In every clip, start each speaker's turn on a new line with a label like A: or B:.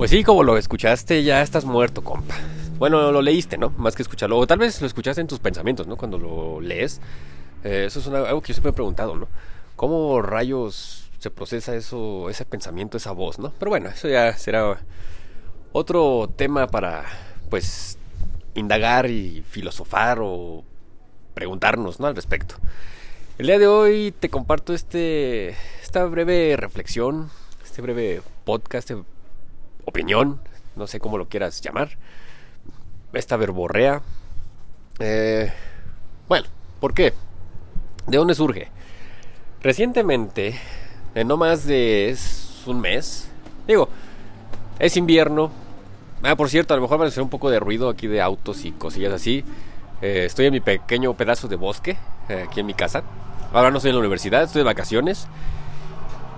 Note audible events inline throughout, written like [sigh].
A: Pues sí, como lo escuchaste, ya estás muerto, compa. Bueno, lo leíste, ¿no? Más que escucharlo. O tal vez lo escuchaste en tus pensamientos, ¿no? Cuando lo lees. Eh, eso es algo que yo siempre he preguntado, ¿no? ¿Cómo rayos se procesa eso, ese pensamiento, esa voz, ¿no? Pero bueno, eso ya será otro tema para, pues, indagar y filosofar o preguntarnos, ¿no? Al respecto. El día de hoy te comparto este, esta breve reflexión, este breve podcast, este opinión, no sé cómo lo quieras llamar, esta verborrea. Eh, bueno, ¿por qué? ¿De dónde surge? Recientemente, en no más de un mes, digo, es invierno. Ah, por cierto, a lo mejor va a hacer un poco de ruido aquí de autos y cosillas así. Eh, estoy en mi pequeño pedazo de bosque, eh, aquí en mi casa. Ahora no estoy en la universidad, estoy de vacaciones.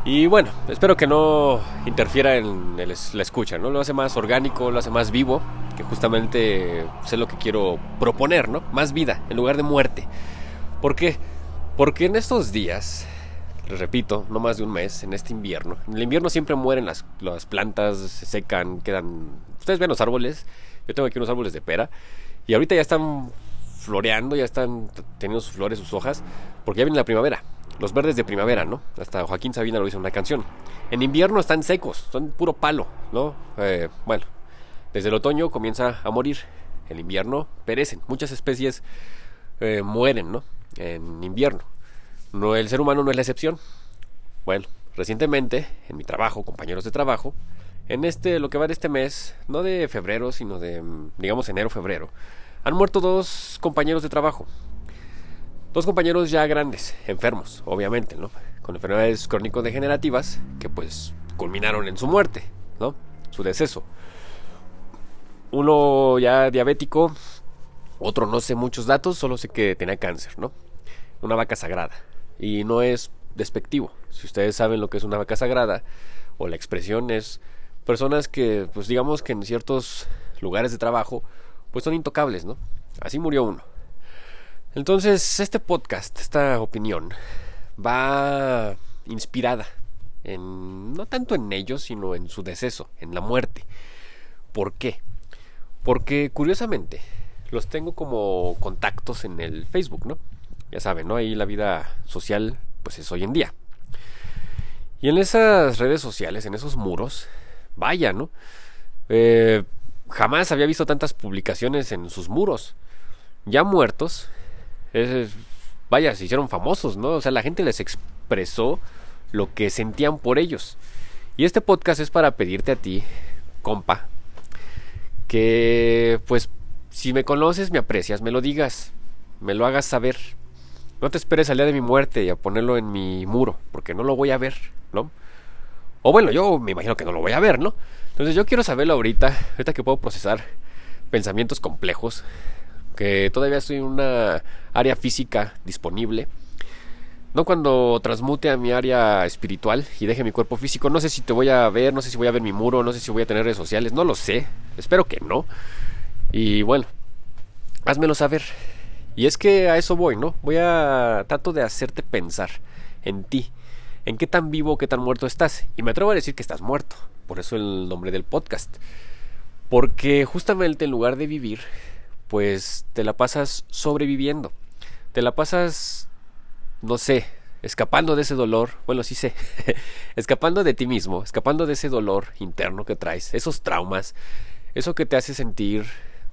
A: Y bueno, espero que no interfiera en la escucha, ¿no? Lo hace más orgánico, lo hace más vivo, que justamente sé lo que quiero proponer, ¿no? Más vida en lugar de muerte. ¿Por qué? Porque en estos días, les repito, no más de un mes, en este invierno, en el invierno siempre mueren las, las plantas, se secan, quedan... Ustedes ven los árboles, yo tengo aquí unos árboles de pera, y ahorita ya están floreando, ya están teniendo sus flores, sus hojas, porque ya viene la primavera los verdes de primavera, ¿no? Hasta Joaquín Sabina lo hizo en una canción. En invierno están secos, son puro palo, ¿no? Eh, bueno, desde el otoño comienza a morir. En invierno perecen. Muchas especies eh, mueren, ¿no? En invierno. No, el ser humano no es la excepción. Bueno, recientemente, en mi trabajo, compañeros de trabajo, en este, lo que va de este mes, no de febrero, sino de, digamos, enero-febrero, han muerto dos compañeros de trabajo. Dos compañeros ya grandes, enfermos, obviamente, ¿no? Con enfermedades crónico-degenerativas que pues culminaron en su muerte, ¿no? Su deceso. Uno ya diabético, otro no sé muchos datos, solo sé que tenía cáncer, ¿no? Una vaca sagrada. Y no es despectivo. Si ustedes saben lo que es una vaca sagrada, o la expresión es personas que, pues digamos que en ciertos lugares de trabajo, pues son intocables, ¿no? Así murió uno. Entonces, este podcast, esta opinión, va inspirada en no tanto en ellos, sino en su deceso, en la muerte. ¿Por qué? Porque curiosamente los tengo como contactos en el Facebook, ¿no? Ya saben, ¿no? Ahí la vida social pues es hoy en día. Y en esas redes sociales, en esos muros, vaya, ¿no? Eh, jamás había visto tantas publicaciones en sus muros. Ya muertos, vaya, se hicieron famosos, ¿no? O sea, la gente les expresó lo que sentían por ellos. Y este podcast es para pedirte a ti, compa, que pues si me conoces, me aprecias, me lo digas, me lo hagas saber. No te esperes al día de mi muerte y a ponerlo en mi muro, porque no lo voy a ver, ¿no? O bueno, yo me imagino que no lo voy a ver, ¿no? Entonces yo quiero saberlo ahorita, ahorita que puedo procesar pensamientos complejos, que todavía estoy en una área física disponible. No cuando transmute a mi área espiritual y deje mi cuerpo físico, no sé si te voy a ver, no sé si voy a ver mi muro, no sé si voy a tener redes sociales, no lo sé, espero que no. Y bueno, házmelo saber. Y es que a eso voy, ¿no? Voy a trato de hacerte pensar en ti, en qué tan vivo, qué tan muerto estás. Y me atrevo a decir que estás muerto, por eso el nombre del podcast. Porque justamente en lugar de vivir, pues te la pasas sobreviviendo. Te la pasas, no sé, escapando de ese dolor, bueno, sí sé, [laughs] escapando de ti mismo, escapando de ese dolor interno que traes, esos traumas, eso que te hace sentir,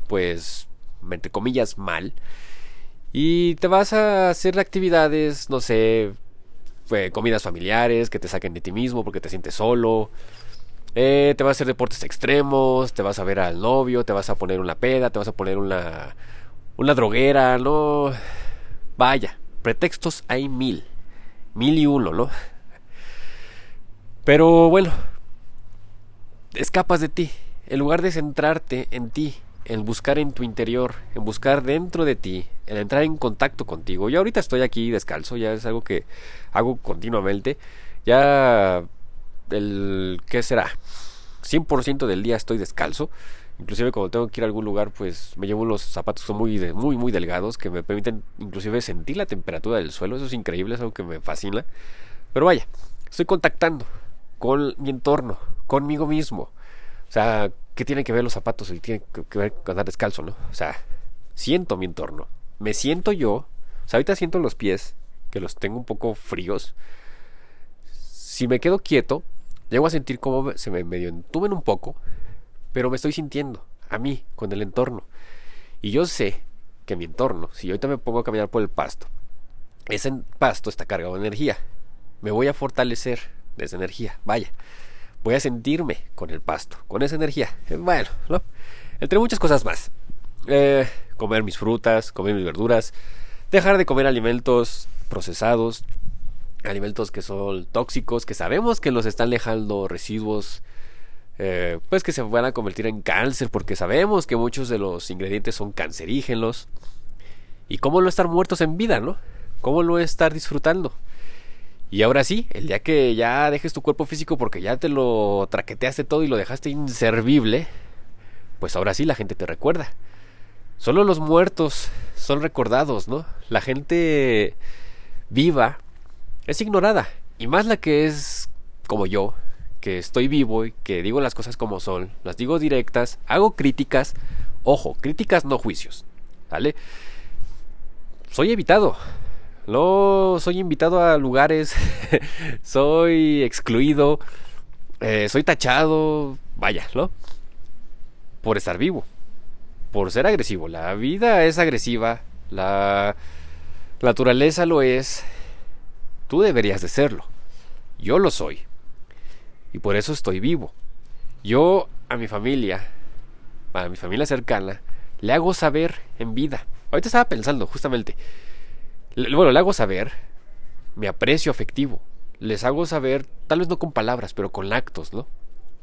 A: pues, entre comillas, mal. Y te vas a hacer actividades, no sé, eh, comidas familiares que te saquen de ti mismo porque te sientes solo, eh, te vas a hacer deportes extremos, te vas a ver al novio, te vas a poner una peda, te vas a poner una, una droguera, ¿no? Vaya, pretextos hay mil, mil y uno, ¿no? Pero bueno, escapas de ti, en lugar de centrarte en ti, en buscar en tu interior, en buscar dentro de ti, en entrar en contacto contigo. Yo ahorita estoy aquí descalzo, ya es algo que hago continuamente. Ya el ¿qué será? 100% del día estoy descalzo. Inclusive cuando tengo que ir a algún lugar, pues me llevo unos zapatos son muy, muy, muy delgados que me permiten inclusive sentir la temperatura del suelo. Eso es increíble, es algo que me fascina. Pero vaya, estoy contactando con mi entorno, conmigo mismo, O sea, ¿qué tiene que ver los zapatos y tiene que ver con andar descalzo, no? O sea, siento mi entorno. Me siento yo. O sea, ahorita siento los pies, que los tengo un poco fríos. Si me quedo quieto, llego a sentir como se me medio entumen un poco, pero me estoy sintiendo a mí, con el entorno. Y yo sé que mi entorno, si yo ahorita me pongo a caminar por el pasto, ese pasto está cargado de energía. Me voy a fortalecer de esa energía. Vaya, voy a sentirme con el pasto, con esa energía. Eh, bueno, ¿no? Entre muchas cosas más. Eh, comer mis frutas, comer mis verduras, dejar de comer alimentos procesados, alimentos que son tóxicos, que sabemos que los están dejando residuos, eh, pues que se van a convertir en cáncer, porque sabemos que muchos de los ingredientes son cancerígenos. Y cómo no estar muertos en vida, ¿no? ¿Cómo no estar disfrutando? Y ahora sí, el día que ya dejes tu cuerpo físico porque ya te lo traqueteaste todo y lo dejaste inservible, pues ahora sí la gente te recuerda. Solo los muertos son recordados, ¿no? La gente viva es ignorada. Y más la que es como yo, que estoy vivo y que digo las cosas como son, las digo directas, hago críticas, ojo, críticas no juicios, ¿vale? Soy evitado, no soy invitado a lugares, [laughs] soy excluido, eh, soy tachado, vaya, ¿no? Por estar vivo, por ser agresivo. La vida es agresiva, la naturaleza lo es, tú deberías de serlo, yo lo soy y por eso estoy vivo. Yo a mi familia, a mi familia cercana, le hago saber en vida. Ahorita estaba pensando, justamente. Bueno, le hago saber mi aprecio afectivo. Les hago saber, tal vez no con palabras, pero con actos, ¿no?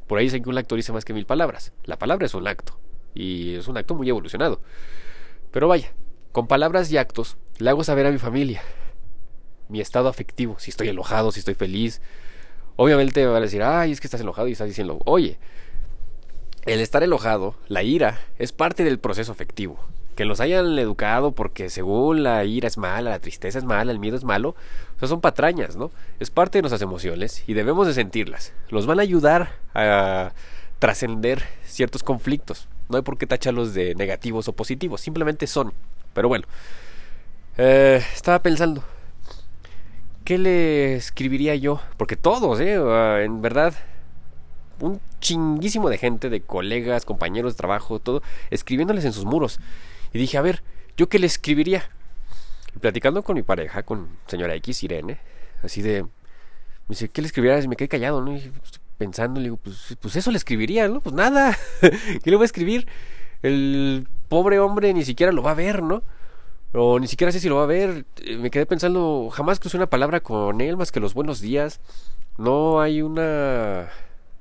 A: Por ahí dicen que un acto dice más que mil palabras. La palabra es un acto. Y es un acto muy evolucionado. Pero vaya, con palabras y actos le hago saber a mi familia mi estado afectivo. Si estoy enojado, si estoy feliz, Obviamente va a decir, ay, es que estás enojado y estás diciendo, oye, el estar enojado, la ira, es parte del proceso afectivo. Que los hayan educado porque según la ira es mala, la tristeza es mala, el miedo es malo, o sea, son patrañas, ¿no? Es parte de nuestras emociones y debemos de sentirlas. Los van a ayudar a trascender ciertos conflictos. No hay por qué tacharlos de negativos o positivos, simplemente son. Pero bueno, eh, estaba pensando, ¿qué le escribiría yo? Porque todos, ¿eh? Ah, en verdad, un chinguísimo de gente, de colegas, compañeros de trabajo, todo, escribiéndoles en sus muros. Y dije, a ver, ¿yo qué le escribiría? Y platicando con mi pareja, con señora X, Irene, así de... Me dice, ¿qué le escribiría? Y me quedé callado, ¿no? Y pensando, le digo, pues, pues eso le escribiría, ¿no? Pues nada, [laughs] ¿qué le voy a escribir? El pobre hombre ni siquiera lo va a ver, ¿no? O ni siquiera sé si lo va a ver. Eh, me quedé pensando, jamás crucé una palabra con él más que los buenos días. No hay una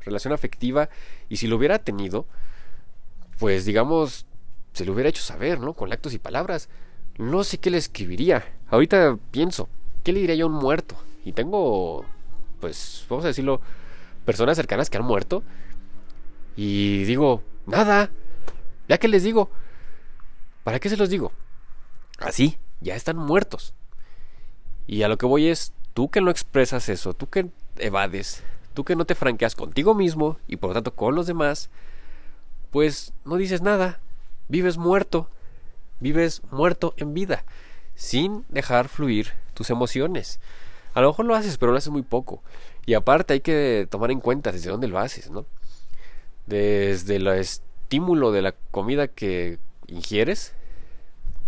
A: relación afectiva. Y si lo hubiera tenido, pues digamos, se lo hubiera hecho saber, ¿no? Con actos y palabras. No sé qué le escribiría. Ahorita pienso, ¿qué le diría yo a un muerto? Y tengo, pues, vamos a decirlo, personas cercanas que han muerto. Y digo, nada. ¿Ya que les digo? ¿Para qué se los digo? Así, ya están muertos. Y a lo que voy es, tú que no expresas eso, tú que evades, tú que no te franqueas contigo mismo y por lo tanto con los demás, pues no dices nada, vives muerto, vives muerto en vida, sin dejar fluir tus emociones. A lo mejor lo haces, pero lo haces muy poco. Y aparte hay que tomar en cuenta desde dónde lo haces, ¿no? Desde el estímulo de la comida que ingieres,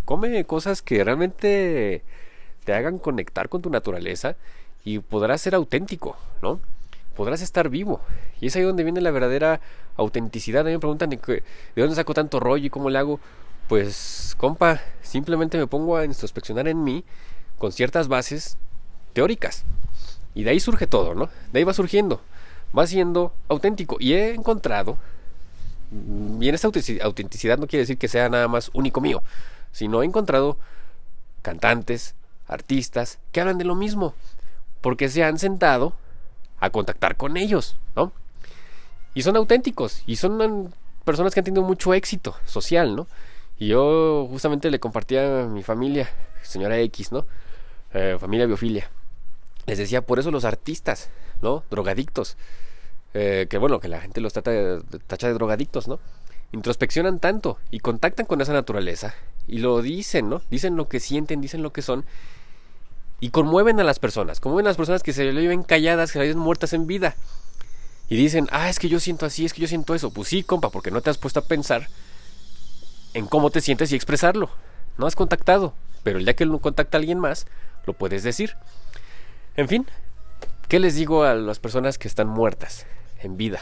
A: come cosas que realmente te hagan conectar con tu naturaleza y podrás ser auténtico, ¿no? Podrás estar vivo. Y es ahí donde viene la verdadera autenticidad. A mí me preguntan de, de dónde saco tanto rollo y cómo le hago. Pues, compa, simplemente me pongo a introspeccionar en mí con ciertas bases teóricas. Y de ahí surge todo, ¿no? De ahí va surgiendo. Va siendo auténtico. Y he encontrado. Y en esta autenticidad no quiere decir que sea nada más único mío sino he encontrado cantantes, artistas que hablan de lo mismo, porque se han sentado a contactar con ellos, ¿no? Y son auténticos, y son personas que han tenido mucho éxito social, ¿no? Y yo justamente le compartía a mi familia, señora X, ¿no? Eh, familia biofilia. Les decía, por eso los artistas, ¿no? Drogadictos, eh, que bueno, que la gente los trata de, tacha de drogadictos, ¿no? Introspeccionan tanto y contactan con esa naturaleza y lo dicen, ¿no? Dicen lo que sienten, dicen lo que son y conmueven a las personas, conmueven a las personas que se le viven calladas, que se viven muertas en vida. Y dicen, ah, es que yo siento así, es que yo siento eso. Pues sí, compa, porque no te has puesto a pensar en cómo te sientes y expresarlo. No has contactado, pero el día que no contacta a alguien más, lo puedes decir. En fin, ¿qué les digo a las personas que están muertas en vida?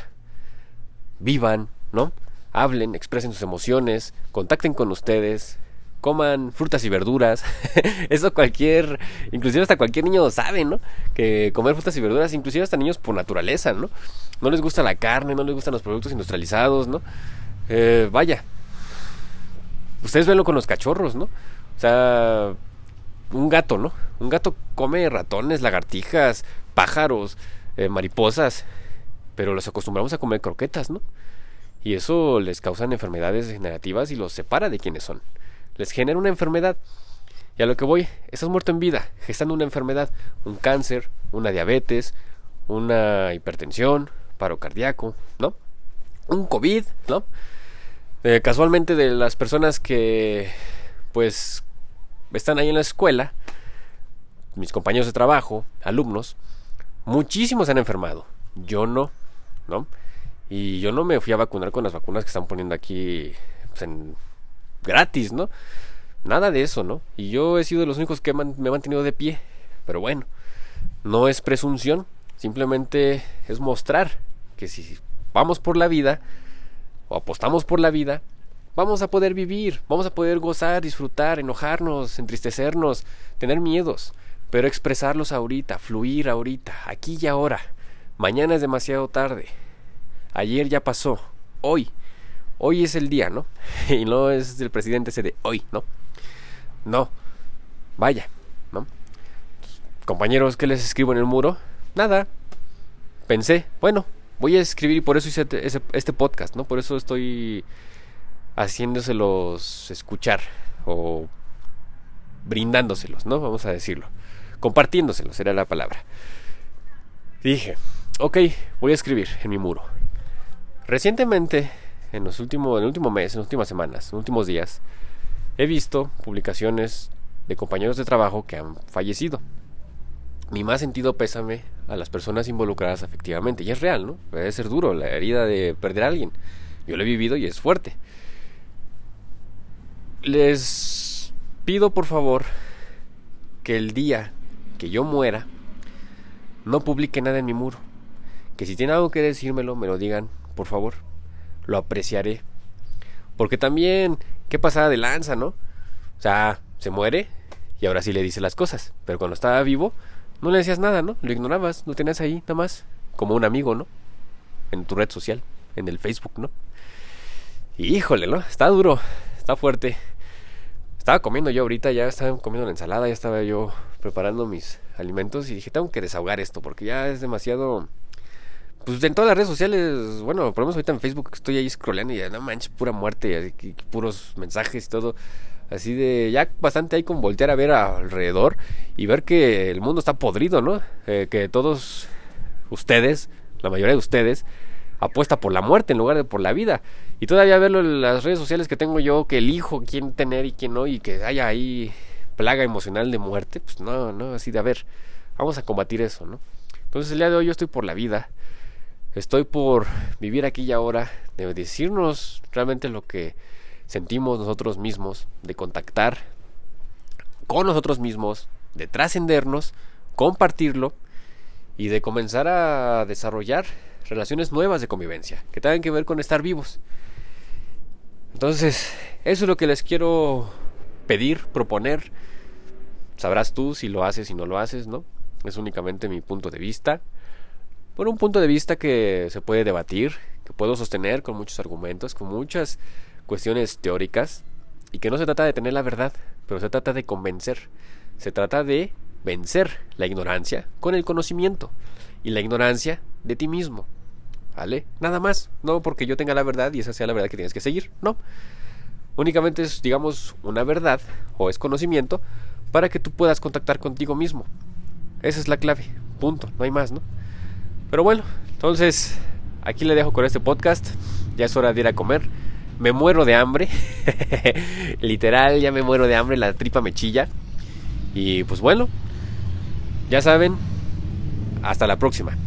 A: Vivan, ¿no? Hablen, expresen sus emociones, contacten con ustedes, coman frutas y verduras. [laughs] Eso cualquier, inclusive hasta cualquier niño sabe, ¿no? Que comer frutas y verduras, inclusive hasta niños por naturaleza, ¿no? No les gusta la carne, no les gustan los productos industrializados, ¿no? Eh, vaya. Ustedes venlo con los cachorros, ¿no? O sea, un gato, ¿no? Un gato come ratones, lagartijas, pájaros, eh, mariposas, pero los acostumbramos a comer croquetas, ¿no? Y eso les causa enfermedades degenerativas y los separa de quienes son les genera una enfermedad. Y a lo que voy, estás muerto en vida, gestando una enfermedad, un cáncer, una diabetes, una hipertensión, paro cardíaco, ¿no? Un COVID, ¿no? Eh, casualmente de las personas que pues están ahí en la escuela, mis compañeros de trabajo, alumnos, muchísimos se han enfermado. Yo no, ¿no? Y yo no me fui a vacunar con las vacunas que están poniendo aquí pues, en gratis, ¿no? Nada de eso, ¿no? Y yo he sido de los únicos que me he mantenido de pie. Pero bueno, no es presunción, simplemente es mostrar que si vamos por la vida o apostamos por la vida, vamos a poder vivir, vamos a poder gozar, disfrutar, enojarnos, entristecernos, tener miedos, pero expresarlos ahorita, fluir ahorita, aquí y ahora. Mañana es demasiado tarde. Ayer ya pasó. Hoy hoy es el día, ¿no? [laughs] Y no es el presidente ese de hoy, ¿no? No, vaya, ¿no? Compañeros, ¿qué les escribo en el muro? Nada. Pensé, bueno, voy a escribir y por eso hice este podcast, ¿no? Por eso estoy haciéndoselos escuchar o brindándoselos, ¿no? Vamos a decirlo. Compartiéndoselos era la palabra. Dije, ok, voy a escribir en mi muro. Recientemente en los últimos, en el último mes, en las últimas semanas, en los últimos días, he visto publicaciones de compañeros de trabajo que han fallecido. Mi más sentido pésame a las personas involucradas efectivamente. Y es real, ¿no? Debe ser duro la herida de perder a alguien. Yo lo he vivido y es fuerte. Les pido por favor que el día que yo muera no publique nada en mi muro. Que si tienen algo que decírmelo, me lo digan, por favor lo apreciaré. Porque también, qué pasada de lanza, ¿no? O sea, se muere y ahora sí le dice las cosas. Pero cuando estaba vivo, no le decías nada, ¿no? Lo ignorabas, lo tenías ahí nada más, como un amigo, ¿no? En tu red social, en el Facebook, ¿no? Híjole, ¿no? Está duro, está fuerte. Estaba comiendo yo ahorita, ya estaba comiendo la ensalada, ya estaba yo preparando mis alimentos y dije, tengo que desahogar esto porque ya es demasiado pues en todas las redes sociales, bueno, por lo menos ahorita en Facebook estoy ahí scrollando y ya no manches, pura muerte, y, puros mensajes y todo. Así de, ya bastante hay con voltear a ver alrededor y ver que el mundo está podrido, ¿no? Eh, que todos ustedes, la mayoría de ustedes, apuesta por la muerte en lugar de por la vida. Y todavía verlo en las redes sociales que tengo yo, que elijo quién tener y quién no, y que haya ahí plaga emocional de muerte, pues no, no, así de, a ver, vamos a combatir eso, ¿no? Entonces el día de hoy yo estoy por la vida Estoy por vivir aquí y ahora, de decirnos realmente lo que sentimos nosotros mismos, de contactar con nosotros mismos, de trascendernos, compartirlo y de comenzar a desarrollar relaciones nuevas de convivencia que tengan que ver con estar vivos. Entonces, eso es lo que les quiero pedir, proponer. Sabrás tú si lo haces, si no lo haces, ¿no? Es únicamente mi punto de vista por un punto de vista que se puede debatir, que puedo sostener con muchos argumentos, con muchas cuestiones teóricas, y que no se trata de tener la verdad, pero se trata de convencer, se trata de vencer la ignorancia con el conocimiento y la ignorancia de ti mismo. ¿Vale? Nada más, no porque yo tenga la verdad y esa sea la verdad que tienes que seguir, no. Únicamente es, digamos, una verdad o es conocimiento para que tú puedas contactar contigo mismo. Esa es la clave, punto, no hay más, ¿no? Pero bueno, entonces aquí le dejo con este podcast. Ya es hora de ir a comer. Me muero de hambre. [laughs] Literal, ya me muero de hambre. La tripa me chilla. Y pues bueno, ya saben. Hasta la próxima.